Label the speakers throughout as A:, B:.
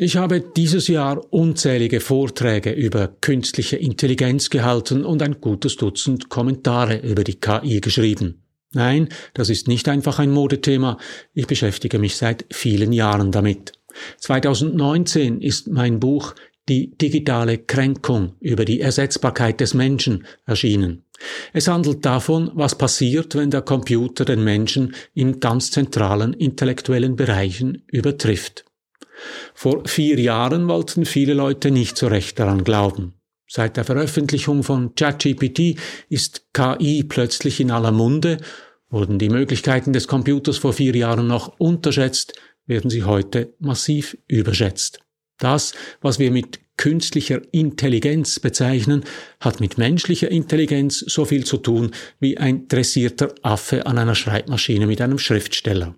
A: Ich habe dieses Jahr unzählige Vorträge über künstliche Intelligenz gehalten und ein gutes Dutzend Kommentare über die KI geschrieben. Nein, das ist nicht einfach ein Modethema, ich beschäftige mich seit vielen Jahren damit. 2019 ist mein Buch Die digitale Kränkung über die Ersetzbarkeit des Menschen erschienen. Es handelt davon, was passiert, wenn der Computer den Menschen in ganz zentralen intellektuellen Bereichen übertrifft. Vor vier Jahren wollten viele Leute nicht so recht daran glauben. Seit der Veröffentlichung von ChatGPT ist KI plötzlich in aller Munde, wurden die Möglichkeiten des Computers vor vier Jahren noch unterschätzt, werden sie heute massiv überschätzt. Das, was wir mit künstlicher Intelligenz bezeichnen, hat mit menschlicher Intelligenz so viel zu tun wie ein dressierter Affe an einer Schreibmaschine mit einem Schriftsteller.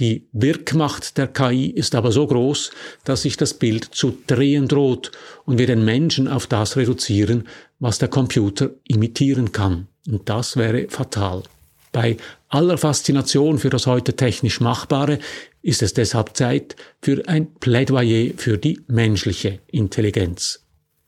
A: Die Wirkmacht der KI ist aber so groß, dass sich das Bild zu drehen droht und wir den Menschen auf das reduzieren, was der Computer imitieren kann. Und das wäre fatal. Bei aller Faszination für das heute technisch Machbare ist es deshalb Zeit für ein Plädoyer für die menschliche Intelligenz.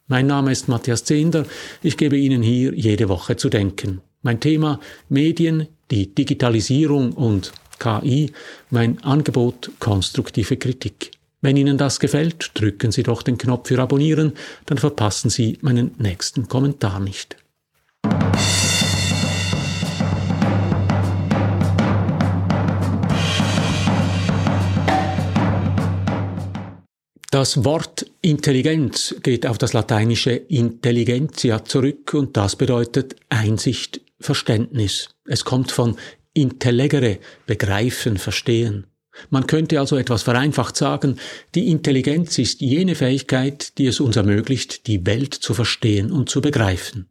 A: Mein Name ist Matthias Zehnder. Ich gebe Ihnen hier jede Woche zu denken. Mein Thema Medien, die Digitalisierung und KI mein Angebot konstruktive Kritik. Wenn Ihnen das gefällt, drücken Sie doch den Knopf für Abonnieren, dann verpassen Sie meinen nächsten Kommentar nicht. Das Wort Intelligenz geht auf das lateinische Intelligentia zurück und das bedeutet Einsicht, Verständnis. Es kommt von intellegere, begreifen, verstehen. Man könnte also etwas vereinfacht sagen, die Intelligenz ist jene Fähigkeit, die es uns ermöglicht, die Welt zu verstehen und zu begreifen.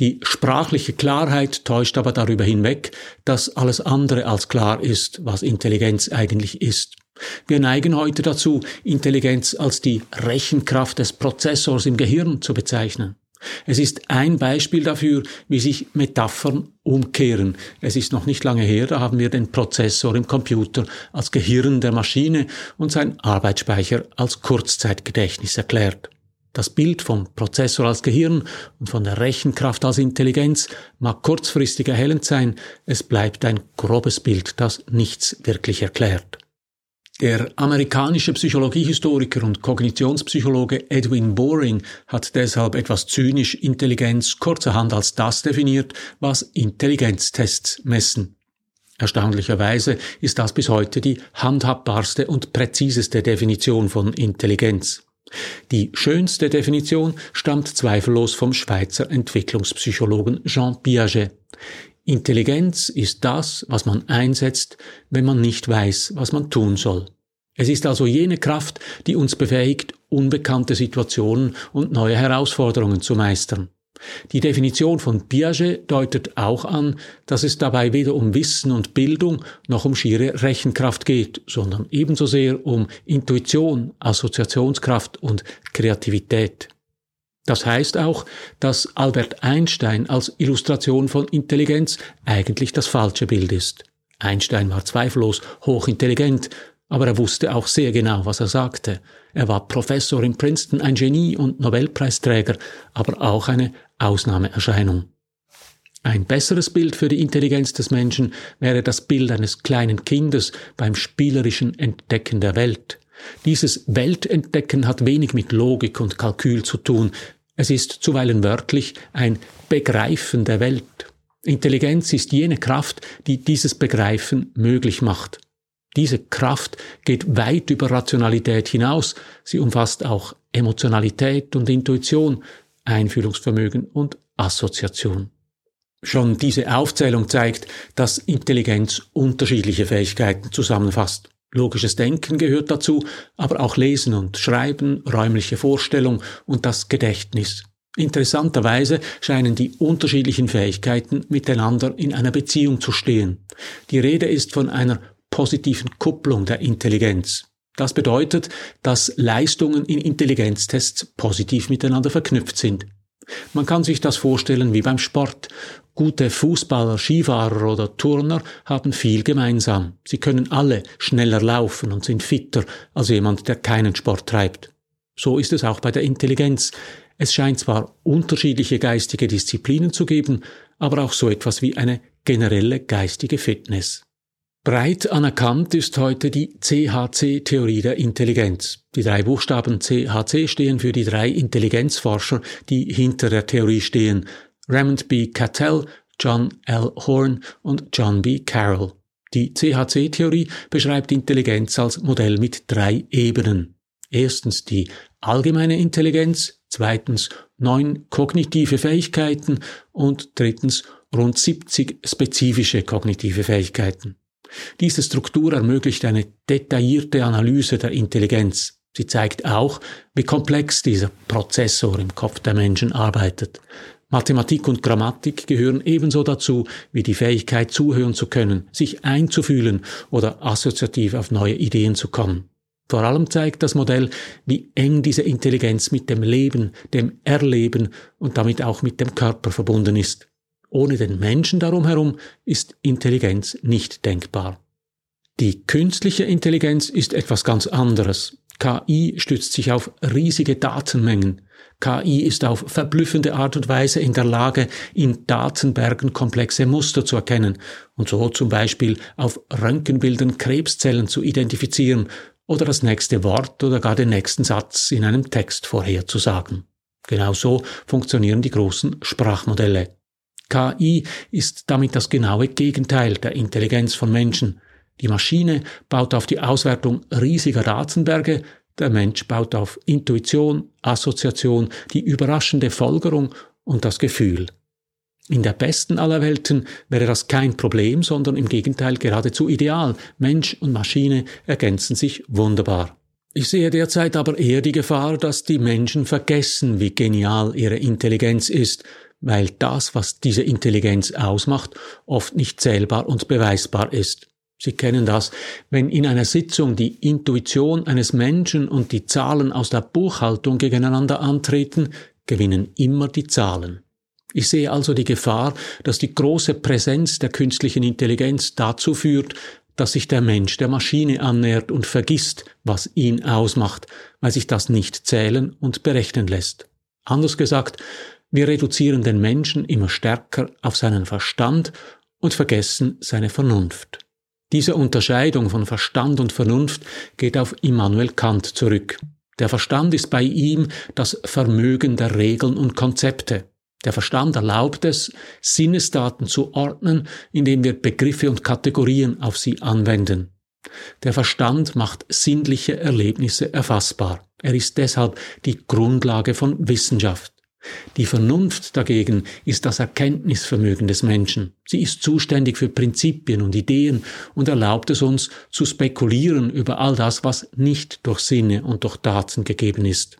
A: Die sprachliche Klarheit täuscht aber darüber hinweg, dass alles andere als klar ist, was Intelligenz eigentlich ist. Wir neigen heute dazu, Intelligenz als die Rechenkraft des Prozessors im Gehirn zu bezeichnen. Es ist ein Beispiel dafür, wie sich Metaphern umkehren. Es ist noch nicht lange her, da haben wir den Prozessor im Computer als Gehirn der Maschine und sein Arbeitsspeicher als Kurzzeitgedächtnis erklärt. Das Bild vom Prozessor als Gehirn und von der Rechenkraft als Intelligenz mag kurzfristig erhellend sein, es bleibt ein grobes Bild, das nichts wirklich erklärt. Der amerikanische Psychologiehistoriker und Kognitionspsychologe Edwin Boring hat deshalb etwas zynisch Intelligenz kurzerhand als das definiert, was Intelligenztests messen. Erstaunlicherweise ist das bis heute die handhabbarste und präziseste Definition von Intelligenz. Die schönste Definition stammt zweifellos vom Schweizer Entwicklungspsychologen Jean Piaget. Intelligenz ist das, was man einsetzt, wenn man nicht weiß, was man tun soll. Es ist also jene Kraft, die uns befähigt, unbekannte Situationen und neue Herausforderungen zu meistern. Die Definition von Piaget deutet auch an, dass es dabei weder um Wissen und Bildung noch um schiere Rechenkraft geht, sondern ebenso sehr um Intuition, Assoziationskraft und Kreativität. Das heißt auch, dass Albert Einstein als Illustration von Intelligenz eigentlich das falsche Bild ist. Einstein war zweifellos hochintelligent, aber er wusste auch sehr genau, was er sagte. Er war Professor in Princeton, ein Genie und Nobelpreisträger, aber auch eine Ausnahmeerscheinung. Ein besseres Bild für die Intelligenz des Menschen wäre das Bild eines kleinen Kindes beim spielerischen Entdecken der Welt. Dieses Weltentdecken hat wenig mit Logik und Kalkül zu tun. Es ist zuweilen wörtlich ein Begreifen der Welt. Intelligenz ist jene Kraft, die dieses Begreifen möglich macht. Diese Kraft geht weit über Rationalität hinaus. Sie umfasst auch Emotionalität und Intuition, Einfühlungsvermögen und Assoziation. Schon diese Aufzählung zeigt, dass Intelligenz unterschiedliche Fähigkeiten zusammenfasst. Logisches Denken gehört dazu, aber auch Lesen und Schreiben, räumliche Vorstellung und das Gedächtnis. Interessanterweise scheinen die unterschiedlichen Fähigkeiten miteinander in einer Beziehung zu stehen. Die Rede ist von einer positiven Kupplung der Intelligenz. Das bedeutet, dass Leistungen in Intelligenztests positiv miteinander verknüpft sind. Man kann sich das vorstellen wie beim Sport. Gute Fußballer, Skifahrer oder Turner haben viel gemeinsam. Sie können alle schneller laufen und sind fitter als jemand, der keinen Sport treibt. So ist es auch bei der Intelligenz. Es scheint zwar unterschiedliche geistige Disziplinen zu geben, aber auch so etwas wie eine generelle geistige Fitness. Breit anerkannt ist heute die CHC-Theorie der Intelligenz. Die drei Buchstaben CHC stehen für die drei Intelligenzforscher, die hinter der Theorie stehen. Raymond B. Cattell, John L. Horn und John B. Carroll. Die CHC-Theorie beschreibt Intelligenz als Modell mit drei Ebenen. Erstens die allgemeine Intelligenz, zweitens neun kognitive Fähigkeiten und drittens rund 70 spezifische kognitive Fähigkeiten. Diese Struktur ermöglicht eine detaillierte Analyse der Intelligenz. Sie zeigt auch, wie komplex dieser Prozessor im Kopf der Menschen arbeitet. Mathematik und Grammatik gehören ebenso dazu wie die Fähigkeit zuhören zu können, sich einzufühlen oder assoziativ auf neue Ideen zu kommen. Vor allem zeigt das Modell, wie eng diese Intelligenz mit dem Leben, dem Erleben und damit auch mit dem Körper verbunden ist. Ohne den Menschen darum herum ist Intelligenz nicht denkbar. Die künstliche Intelligenz ist etwas ganz anderes. KI stützt sich auf riesige Datenmengen. KI ist auf verblüffende Art und Weise in der Lage, in Datenbergen komplexe Muster zu erkennen und so zum Beispiel auf Röntgenbildern Krebszellen zu identifizieren oder das nächste Wort oder gar den nächsten Satz in einem Text vorherzusagen. Genauso funktionieren die großen Sprachmodelle. KI ist damit das genaue Gegenteil der Intelligenz von Menschen. Die Maschine baut auf die Auswertung riesiger Datenberge, der Mensch baut auf Intuition, Assoziation, die überraschende Folgerung und das Gefühl. In der besten aller Welten wäre das kein Problem, sondern im Gegenteil geradezu ideal. Mensch und Maschine ergänzen sich wunderbar. Ich sehe derzeit aber eher die Gefahr, dass die Menschen vergessen, wie genial ihre Intelligenz ist weil das, was diese Intelligenz ausmacht, oft nicht zählbar und beweisbar ist. Sie kennen das, wenn in einer Sitzung die Intuition eines Menschen und die Zahlen aus der Buchhaltung gegeneinander antreten, gewinnen immer die Zahlen. Ich sehe also die Gefahr, dass die große Präsenz der künstlichen Intelligenz dazu führt, dass sich der Mensch der Maschine annähert und vergisst, was ihn ausmacht, weil sich das nicht zählen und berechnen lässt. Anders gesagt, wir reduzieren den Menschen immer stärker auf seinen Verstand und vergessen seine Vernunft. Diese Unterscheidung von Verstand und Vernunft geht auf Immanuel Kant zurück. Der Verstand ist bei ihm das Vermögen der Regeln und Konzepte. Der Verstand erlaubt es, Sinnesdaten zu ordnen, indem wir Begriffe und Kategorien auf sie anwenden. Der Verstand macht sinnliche Erlebnisse erfassbar. Er ist deshalb die Grundlage von Wissenschaft. Die Vernunft dagegen ist das Erkenntnisvermögen des Menschen. Sie ist zuständig für Prinzipien und Ideen und erlaubt es uns zu spekulieren über all das, was nicht durch Sinne und durch Daten gegeben ist.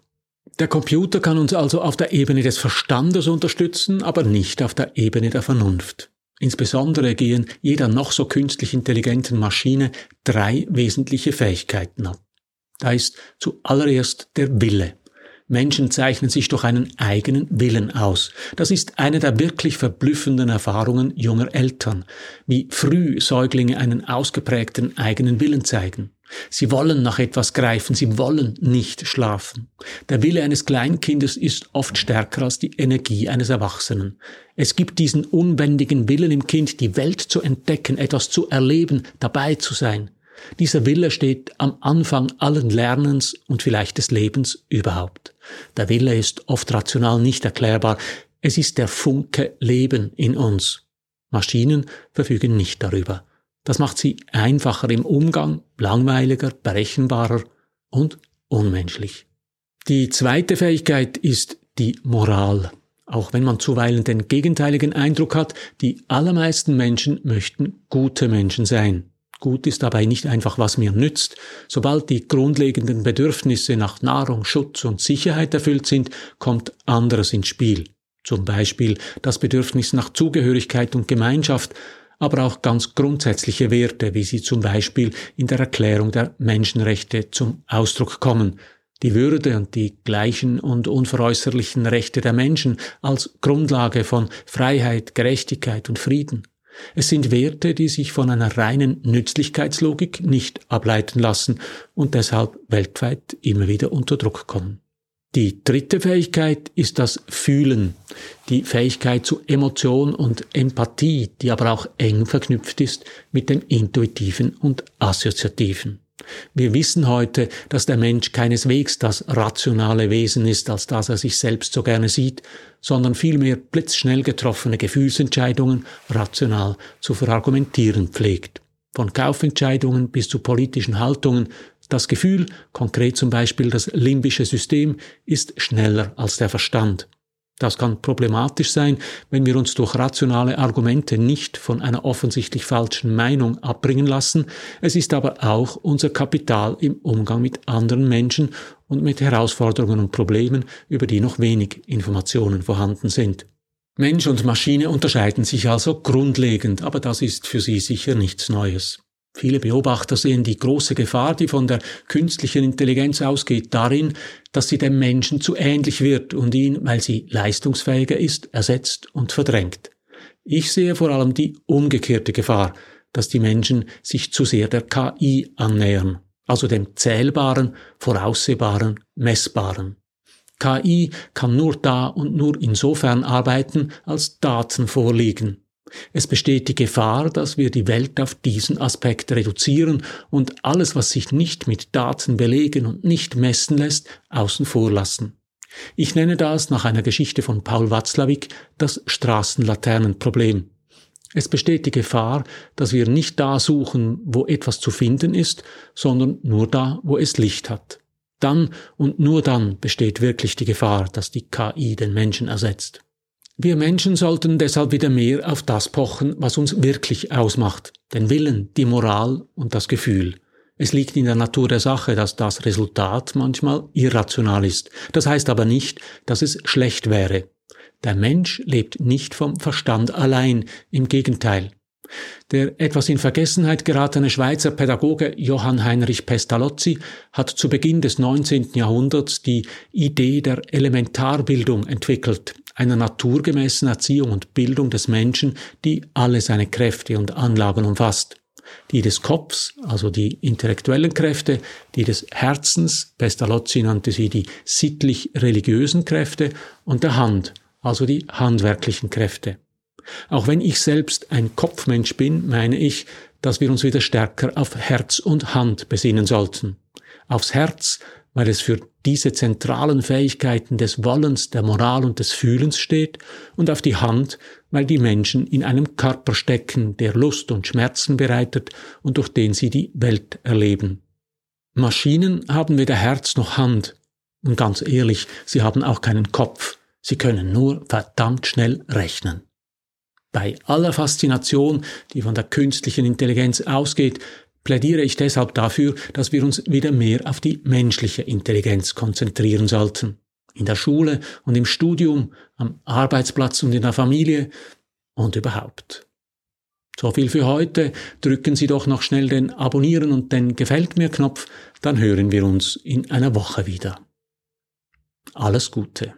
A: Der Computer kann uns also auf der Ebene des Verstandes unterstützen, aber nicht auf der Ebene der Vernunft. Insbesondere gehen jeder noch so künstlich intelligenten Maschine drei wesentliche Fähigkeiten ab. Da ist zuallererst der Wille. Menschen zeichnen sich durch einen eigenen Willen aus. Das ist eine der wirklich verblüffenden Erfahrungen junger Eltern, wie früh Säuglinge einen ausgeprägten eigenen Willen zeigen. Sie wollen nach etwas greifen, sie wollen nicht schlafen. Der Wille eines Kleinkindes ist oft stärker als die Energie eines Erwachsenen. Es gibt diesen unbändigen Willen im Kind, die Welt zu entdecken, etwas zu erleben, dabei zu sein. Dieser Wille steht am Anfang allen Lernens und vielleicht des Lebens überhaupt. Der Wille ist oft rational nicht erklärbar. Es ist der Funke Leben in uns. Maschinen verfügen nicht darüber. Das macht sie einfacher im Umgang, langweiliger, berechenbarer und unmenschlich. Die zweite Fähigkeit ist die Moral. Auch wenn man zuweilen den gegenteiligen Eindruck hat, die allermeisten Menschen möchten gute Menschen sein. Gut ist dabei nicht einfach, was mir nützt. Sobald die grundlegenden Bedürfnisse nach Nahrung, Schutz und Sicherheit erfüllt sind, kommt anderes ins Spiel. Zum Beispiel das Bedürfnis nach Zugehörigkeit und Gemeinschaft, aber auch ganz grundsätzliche Werte, wie sie zum Beispiel in der Erklärung der Menschenrechte zum Ausdruck kommen. die Würde und die gleichen und unveräußerlichen Rechte der Menschen als Grundlage von Freiheit, Gerechtigkeit und Frieden. Es sind Werte, die sich von einer reinen Nützlichkeitslogik nicht ableiten lassen und deshalb weltweit immer wieder unter Druck kommen. Die dritte Fähigkeit ist das Fühlen, die Fähigkeit zu Emotion und Empathie, die aber auch eng verknüpft ist mit dem Intuitiven und Assoziativen. Wir wissen heute, dass der Mensch keineswegs das rationale Wesen ist, als das er sich selbst so gerne sieht, sondern vielmehr blitzschnell getroffene Gefühlsentscheidungen rational zu verargumentieren pflegt. Von Kaufentscheidungen bis zu politischen Haltungen, das Gefühl, konkret zum Beispiel das limbische System, ist schneller als der Verstand. Das kann problematisch sein, wenn wir uns durch rationale Argumente nicht von einer offensichtlich falschen Meinung abbringen lassen. Es ist aber auch unser Kapital im Umgang mit anderen Menschen und mit Herausforderungen und Problemen, über die noch wenig Informationen vorhanden sind. Mensch und Maschine unterscheiden sich also grundlegend, aber das ist für sie sicher nichts Neues. Viele Beobachter sehen die große Gefahr, die von der künstlichen Intelligenz ausgeht, darin, dass sie dem Menschen zu ähnlich wird und ihn, weil sie leistungsfähiger ist, ersetzt und verdrängt. Ich sehe vor allem die umgekehrte Gefahr, dass die Menschen sich zu sehr der KI annähern, also dem Zählbaren, Voraussehbaren, Messbaren. KI kann nur da und nur insofern arbeiten, als Daten vorliegen. Es besteht die Gefahr, dass wir die Welt auf diesen Aspekt reduzieren und alles, was sich nicht mit Daten belegen und nicht messen lässt, außen vor lassen. Ich nenne das nach einer Geschichte von Paul Watzlawick das Straßenlaternenproblem. Es besteht die Gefahr, dass wir nicht da suchen, wo etwas zu finden ist, sondern nur da, wo es Licht hat. Dann und nur dann besteht wirklich die Gefahr, dass die KI den Menschen ersetzt. Wir Menschen sollten deshalb wieder mehr auf das pochen, was uns wirklich ausmacht, den Willen, die Moral und das Gefühl. Es liegt in der Natur der Sache, dass das Resultat manchmal irrational ist. Das heißt aber nicht, dass es schlecht wäre. Der Mensch lebt nicht vom Verstand allein, im Gegenteil. Der etwas in Vergessenheit geratene Schweizer Pädagoge Johann Heinrich Pestalozzi hat zu Beginn des 19. Jahrhunderts die Idee der Elementarbildung entwickelt, einer naturgemäßen Erziehung und Bildung des Menschen, die alle seine Kräfte und Anlagen umfasst. Die des Kopfs, also die intellektuellen Kräfte, die des Herzens, Pestalozzi nannte sie die sittlich-religiösen Kräfte, und der Hand, also die handwerklichen Kräfte. Auch wenn ich selbst ein Kopfmensch bin, meine ich, dass wir uns wieder stärker auf Herz und Hand besinnen sollten. Aufs Herz, weil es für diese zentralen Fähigkeiten des Wollens, der Moral und des Fühlens steht, und auf die Hand, weil die Menschen in einem Körper stecken, der Lust und Schmerzen bereitet und durch den sie die Welt erleben. Maschinen haben weder Herz noch Hand, und ganz ehrlich, sie haben auch keinen Kopf, sie können nur verdammt schnell rechnen. Bei aller Faszination, die von der künstlichen Intelligenz ausgeht, plädiere ich deshalb dafür, dass wir uns wieder mehr auf die menschliche Intelligenz konzentrieren sollten. In der Schule und im Studium, am Arbeitsplatz und in der Familie und überhaupt. So viel für heute. Drücken Sie doch noch schnell den Abonnieren und den Gefällt mir Knopf, dann hören wir uns in einer Woche wieder. Alles Gute.